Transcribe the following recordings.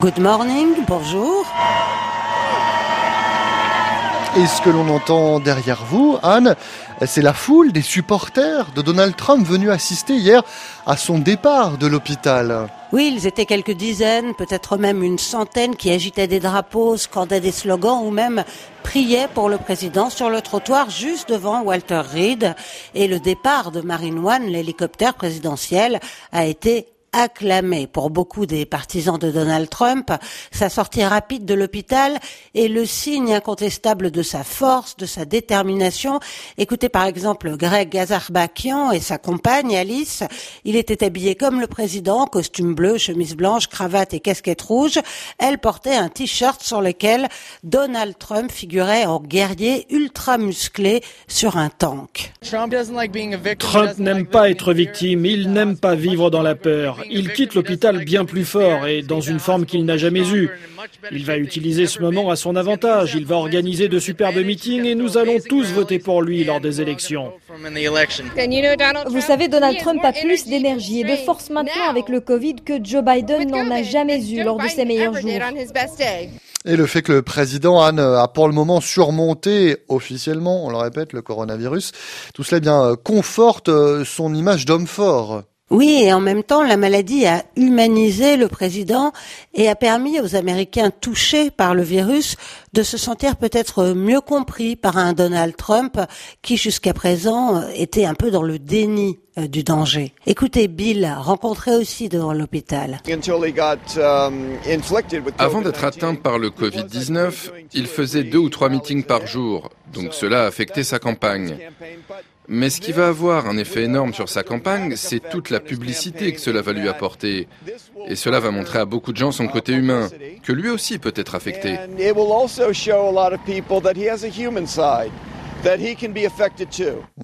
Good morning, bonjour. Et ce que l'on entend derrière vous, Anne, c'est la foule des supporters de Donald Trump venus assister hier à son départ de l'hôpital. Oui, ils étaient quelques dizaines, peut-être même une centaine qui agitaient des drapeaux, scandaient des slogans ou même priaient pour le président sur le trottoir juste devant Walter Reed. Et le départ de Marine One, l'hélicoptère présidentiel, a été acclamé pour beaucoup des partisans de Donald Trump. Sa sortie rapide de l'hôpital est le signe incontestable de sa force, de sa détermination. Écoutez par exemple Greg Gazarbakian et sa compagne Alice. Il était habillé comme le président, costume bleu, chemise blanche, cravate et casquette rouge. Elle portait un t-shirt sur lequel Donald Trump figurait en guerrier ultra musclé sur un tank. Trump n'aime pas être victime, il n'aime pas vivre dans la peur il quitte l'hôpital bien plus fort et dans une forme qu'il n'a jamais eue. Il va utiliser ce moment à son avantage. Il va organiser de superbes meetings et nous allons tous voter pour lui lors des élections. Vous savez, Donald Trump a plus d'énergie et de force maintenant avec le Covid que Joe Biden n'en a jamais eu lors de ses meilleurs jours. Et le fait que le président Anne a pour le moment surmonté officiellement, on le répète, le coronavirus, tout cela eh bien conforte euh, son image d'homme fort. Oui, et en même temps, la maladie a humanisé le président et a permis aux Américains touchés par le virus de se sentir peut-être mieux compris par un Donald Trump qui jusqu'à présent était un peu dans le déni euh, du danger. Écoutez Bill, rencontré aussi devant l'hôpital. Avant d'être atteint par le Covid-19, il faisait deux ou trois meetings par jour, donc cela a affecté sa campagne. Mais ce qui va avoir un effet énorme sur sa campagne, c'est toute la publicité que cela va lui apporter. Et cela va montrer à beaucoup de gens son côté humain, que lui aussi peut être affecté.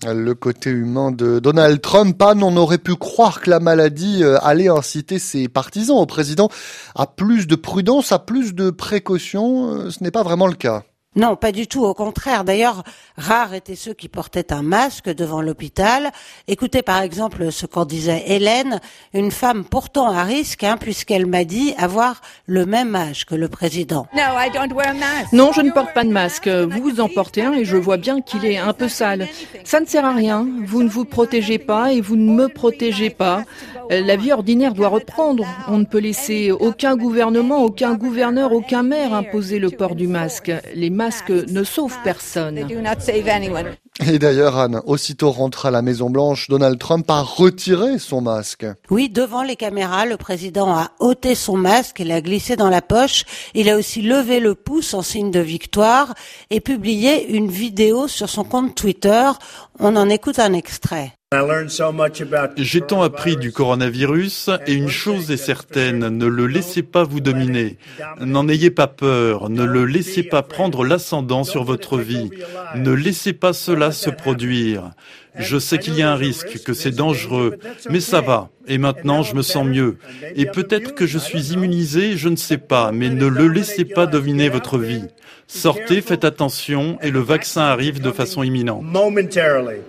Le côté humain de Donald Trump, on aurait pu croire que la maladie euh, allait inciter ses partisans au président à plus de prudence, à plus de précaution. Euh, ce n'est pas vraiment le cas. Non, pas du tout. Au contraire. D'ailleurs, rares étaient ceux qui portaient un masque devant l'hôpital. Écoutez par exemple ce qu'en disait Hélène, une femme pourtant à risque, hein, puisqu'elle m'a dit avoir le même âge que le président. Non, je ne porte pas de masque. Vous en portez un et je vois bien qu'il est un peu sale. Ça ne sert à rien. Vous ne vous protégez pas et vous ne me protégez pas. La vie ordinaire doit reprendre. On ne peut laisser aucun gouvernement, aucun gouverneur, aucun maire imposer le port du masque. Les masques ne sauvent personne. Et d'ailleurs, Anne, aussitôt rentré à la Maison Blanche, Donald Trump a retiré son masque. Oui, devant les caméras, le président a ôté son masque et l'a glissé dans la poche. Il a aussi levé le pouce en signe de victoire et publié une vidéo sur son compte Twitter. On en écoute un extrait. J'ai tant appris du coronavirus et une chose est certaine, ne le laissez pas vous dominer. N'en ayez pas peur, ne le laissez pas prendre l'ascendant sur votre vie. Ne laissez pas cela se produire. Je sais qu'il y a un risque, que c'est dangereux, mais ça va. Et maintenant, je me sens mieux. Et peut-être que je suis immunisé, je ne sais pas, mais ne le laissez pas dominer votre vie. Sortez, faites attention, et le vaccin arrive de façon imminente.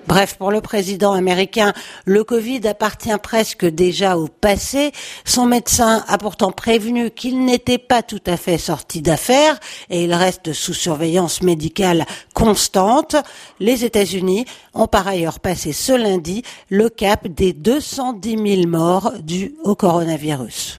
Bref, pour le président américain, le Covid appartient presque déjà au passé. Son médecin a pourtant prévenu qu'il n'était pas tout à fait sorti d'affaires et il reste sous surveillance médicale constante. Les États-Unis ont par ailleurs passé ce lundi le cap des 210 000 morts dus au coronavirus.